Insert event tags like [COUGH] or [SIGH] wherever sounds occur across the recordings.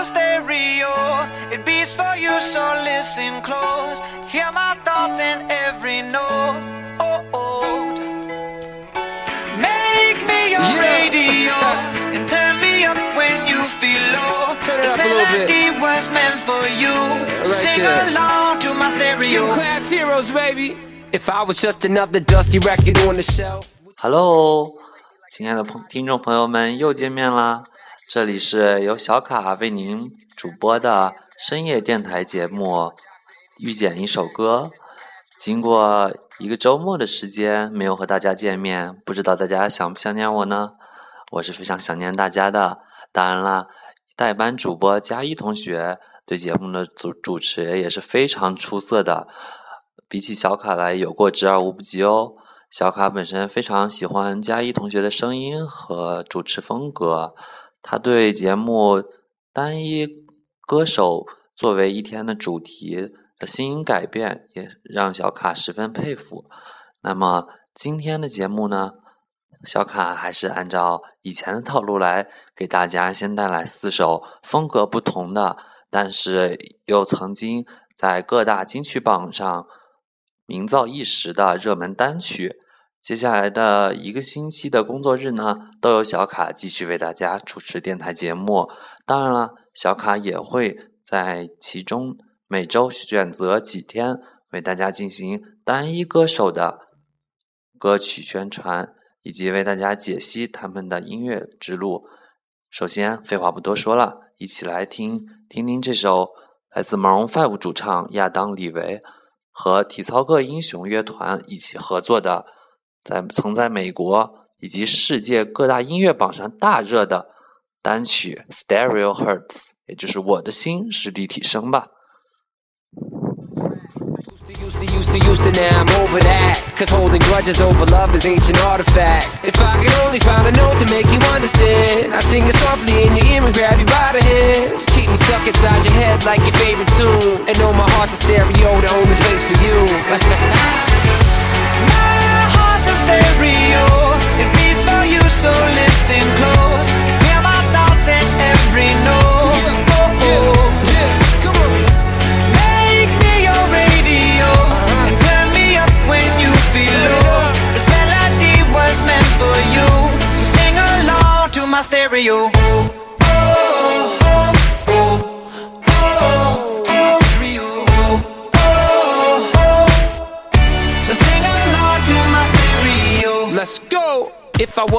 a stereo. It beats for you, so listen close. Hear my thoughts in every note. Oh, oh. Make me your Yeah. radio [LAUGHS] and turn me up when you feel low. Turn it this up a little bit. melody was meant for you. so right sing there. along to my stereo. Gym class heroes, baby. If I was just another dusty record on the shelf. Hello，亲爱的朋听众朋友们，又见面啦！ 这里是由小卡为您主播的深夜电台节目《遇见一首歌》。经过一个周末的时间没有和大家见面，不知道大家想不想念我呢？我是非常想念大家的。当然啦，代班主播佳一同学对节目的主主持也是非常出色的，比起小卡来有过之而无不及哦。小卡本身非常喜欢佳一同学的声音和主持风格，他对节目单一歌手作为一天的主题的新颖改变，也让小卡十分佩服。那么今天的节目呢，小卡还是按照以前的套路来给大家先带来四首风格不同的，但是又曾经在各大金曲榜上名噪一时的热门单曲。接下来的一个星期的工作日呢，都由小卡继续为大家主持电台节目。当然了，小卡也会在其中每周选择几天为大家进行单一歌手的歌曲宣传，以及为大家解析他们的音乐之路。首先，废话不多说了，一起来听听听这首来自 Maroon Five 主唱亚当·李维和体操个英雄乐团一起合作的，在曾在美国以及世界各大音乐榜上大热的单曲《Stereo Hurts》，也就是我的心是立体声吧。Used to, used to, used to, now I'm over that. Cause holding grudges over love is ancient artifacts. If I could only find a note to make you understand, I sing it softly in your ear and grab you by the hands. Keep me stuck inside your head like your favorite tune. And know my heart's a stereo, the only place for you.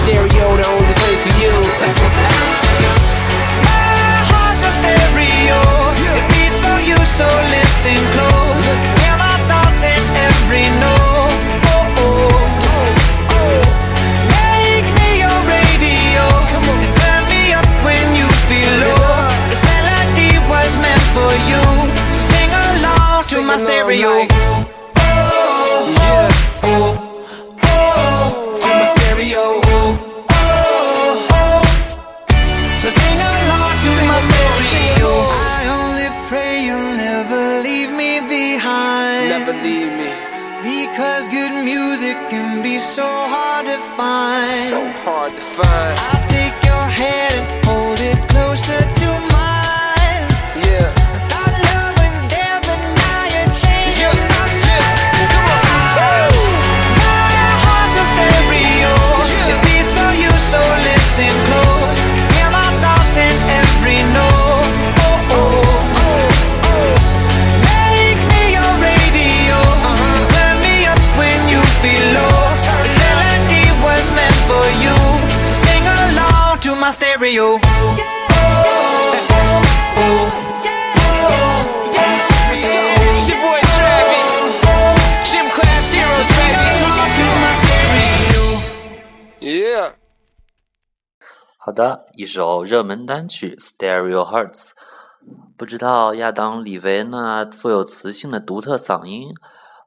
stereo, the only place for you. My heart's a stereo. It beats for you, so listen close. Hard to find. 好的，一首热门单曲《Stereo Hearts》不知道亚当·李维那富有磁性的独特嗓音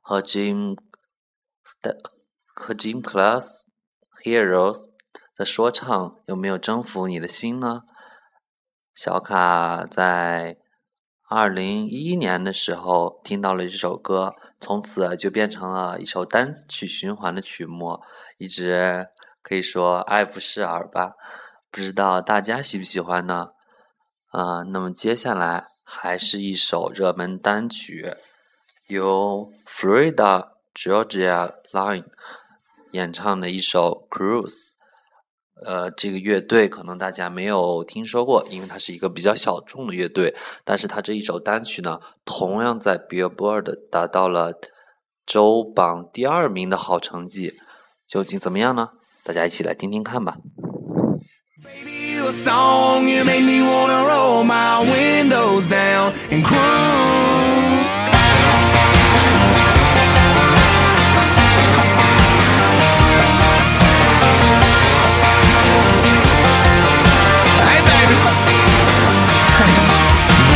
和 Jim St 和 Jim Class Heroes 的说唱有没有征服你的心呢？小卡在二零一一年的时候听到了这首歌，从此就变成了一首单曲循环的曲目，一直可以说爱不释耳吧。不知道大家喜不喜欢呢？啊，那么接下来还是一首热门单曲，由 Florida Georgia Line 演唱的一首《Cruise》。呃，这个乐队可能大家没有听说过，因为它是一个比较小众的乐队。但是它这一首单曲呢，同样在 Billboard 达到了周榜第二名的好成绩。究竟怎么样呢？大家一起来听听看吧。Baby, you a song, you make me wanna roll my windows down and cruise. Hey, baby.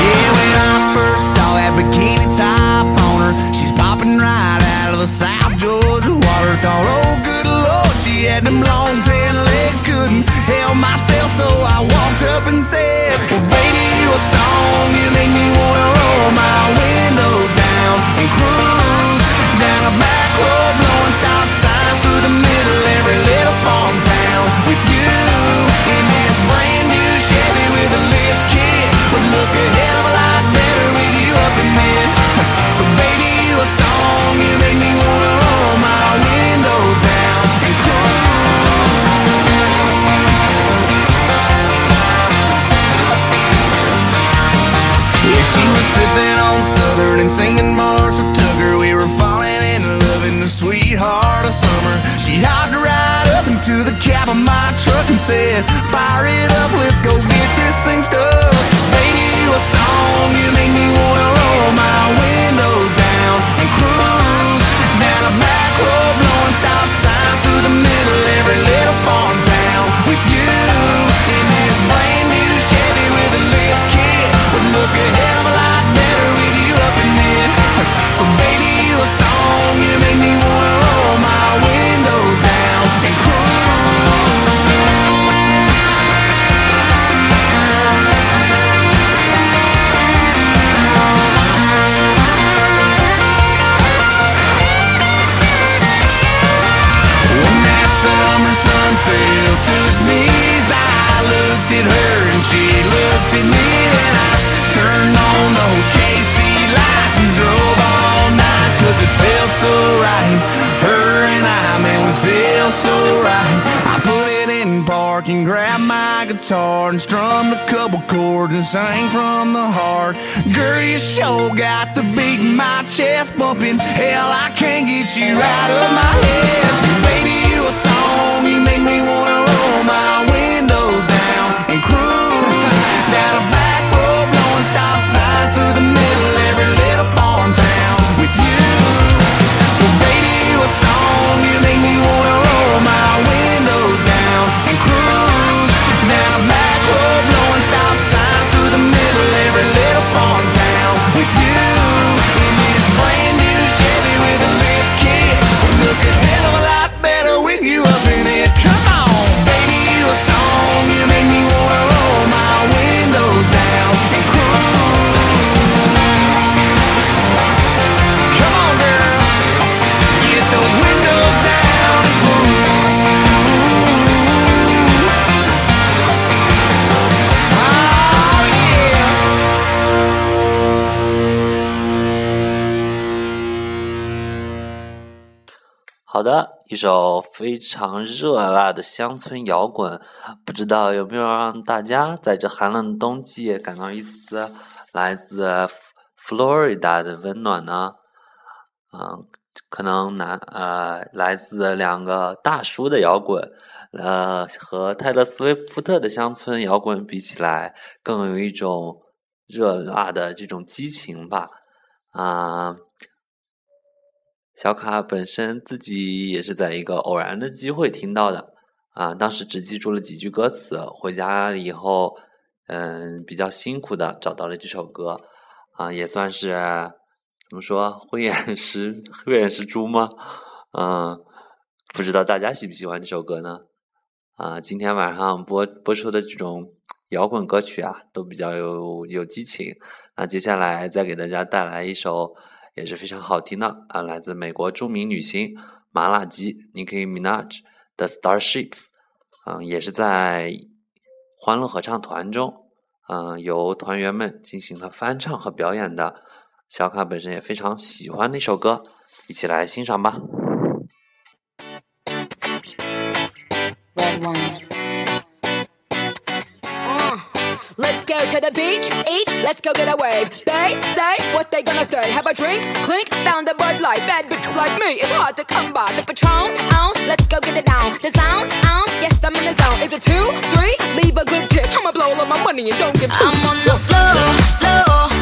yeah, when I first saw that bikini top on her, she's popping right out of the South Georgia water. Thought, oh, good lord, she had them long up and said, Well, baby, you a song, you make me wanna roll my windows down and cruise of my truck and said, Fire it up, let's go get this thing stuck. Strummed a couple chords and sang from the heart. Girl, you sure got the beat in my chest bumping. Hell, I can't get you out of my head. 一首非常热辣的乡村摇滚，不知道有没有让大家在这寒冷的冬季感到一丝来自佛罗里达的温暖呢？嗯，可能南呃来自两个大叔的摇滚，呃和泰勒·斯威夫特的乡村摇滚比起来，更有一种热辣的这种激情吧。啊、小卡本身自己也是在一个偶然的机会听到的，啊，当时只记住了几句歌词，回家以后，嗯，比较辛苦的找到了这首歌，啊，也算是怎么说，慧眼识 [LAUGHS] 慧眼识珠吗？嗯，不知道大家喜不喜欢这首歌呢？啊，今天晚上播播出的这种摇滚歌曲啊，都比较有有激情。那接下来再给大家带来一首也是非常好听的啊，来自美国著名女星麻辣鸡 Nicki Minaj 的《Starships》，嗯，也是在。欢乐合唱团中，嗯，由团员们进行了翻唱和表演的，小卡本身也非常喜欢的一首歌，一起来欣赏吧。Go to the beach, each, let's go get a wave. They say what they gonna say. Have a drink, clink, found a Bud Light. Bad bitch like me, it's hard to come by. The Patron, on, let's go get it down. The sound, on, yes I'm in the zone. Is it two, three? Leave a good tip. I'ma blow all my money and don't give. I'm on the floor, floor.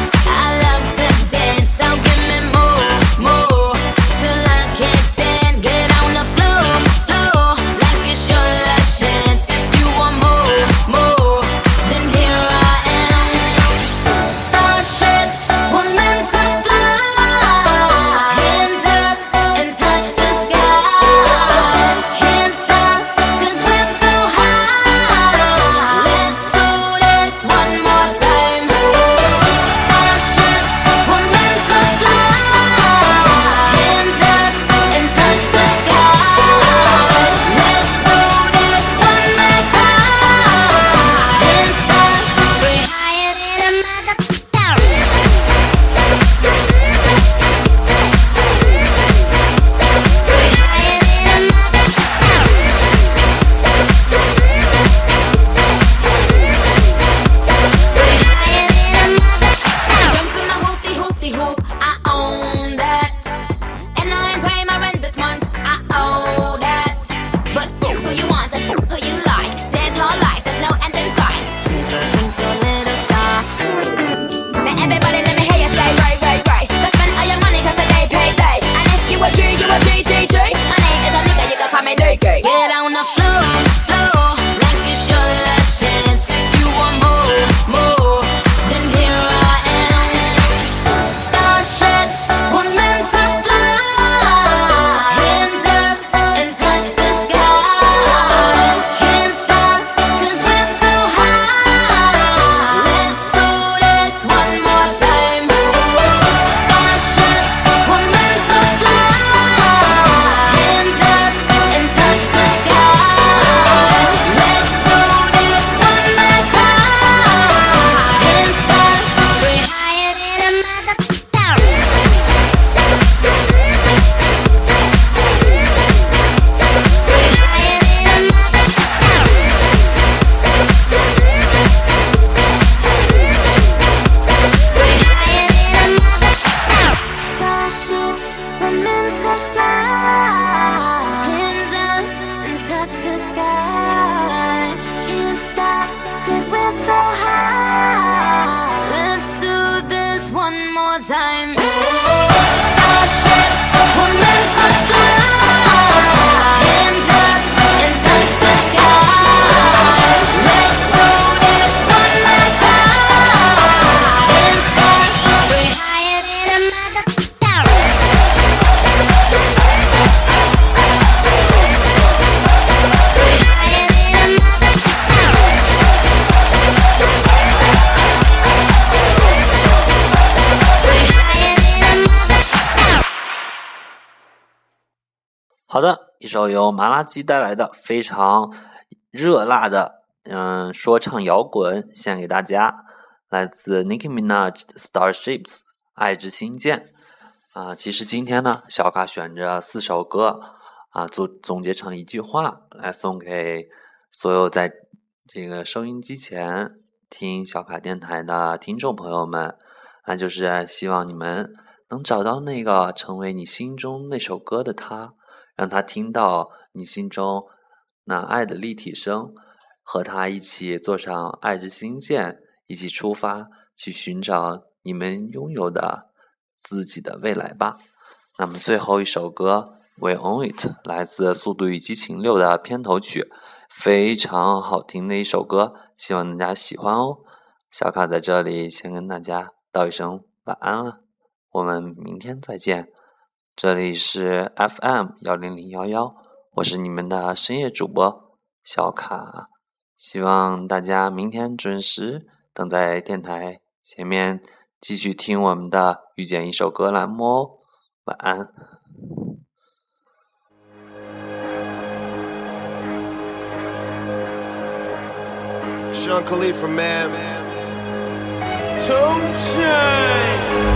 好的，一首由麻辣鸡带来的非常热辣的嗯说唱摇滚，献给大家，来自 Nicki Minaj 的《Starships》爱之星舰。啊，其实今天呢，小卡选着四首歌啊，总总结成一句话来送给所有在这个收音机前听小卡电台的听众朋友们，那就是希望你们能找到那个成为你心中那首歌的他。让他听到你心中那爱的立体声，和他一起坐上爱之星舰，一起出发去寻找你们拥有的自己的未来吧。那么最后一首歌《We Own It》来自《速度与激情六》的片头曲，非常好听的一首歌，希望大家喜欢哦。小卡在这里先跟大家道一声晚安了，我们明天再见。这里是 FM 幺零零幺幺，我是你们的深夜主播小卡，希望大家明天准时等在电台前面继续听我们的遇见一首歌栏目哦。晚安。Sean Khalifa, man. Two chains.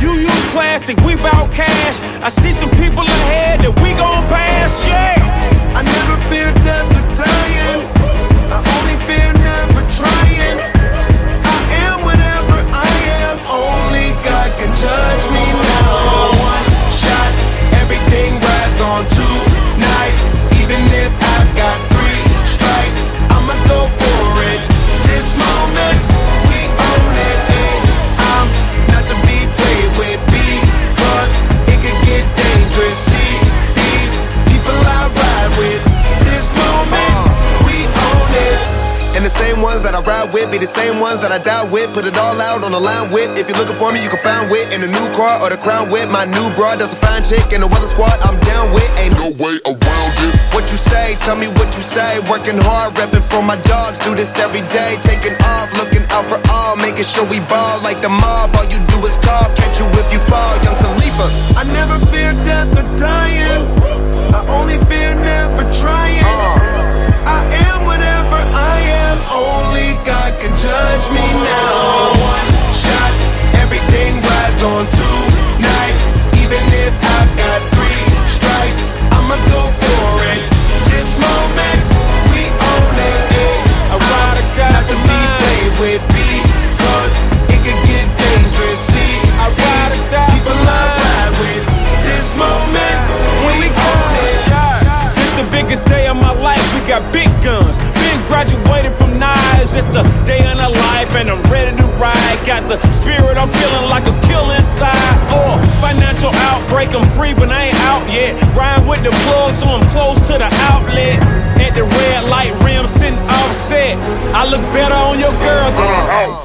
You use plastic, we bout cash. I see some people ahead that we gon' pass, yeah. I never fear death or dying. Same ones that I die with. Put it all out on the line with. If you're looking for me, you can find wit in a new car or the crown with. My new broad, that's a fine chick. And the weather squad, I'm down with. Ain't no way around it. What you say, tell me what you say. Working hard, repping for my dogs. Do this every day. Taking off, looking out for all. Making sure we ball like the mob. All you do is call. Catch you if you fall. Young Khalifa. I never fear death or dying. I only fear never trying. Uh. I am whatever I am. Only God can judge me now. One shot, everything rides on tonight. Even if I've got three strikes, I'ma go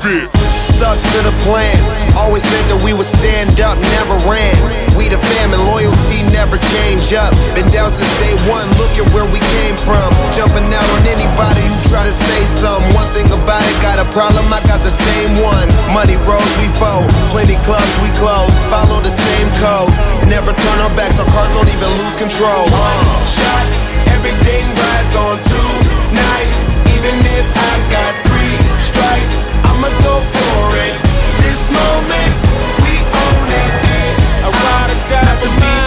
Stuck to the plan. Always said that we would stand up, never ran. We the fam and loyalty never change up. Been down since day one, look at where we came from. Jumping out on anybody who try to say something. One thing about it, got a problem, I got the same one. Money rolls, we fold. Plenty clubs, we close. Follow the same code. Never turn our backs, our cars don't even lose control. One shot, everything rides on tonight. Even if I've got three strikes, I'ma go for it. This moment, we own it. I ride or die for me.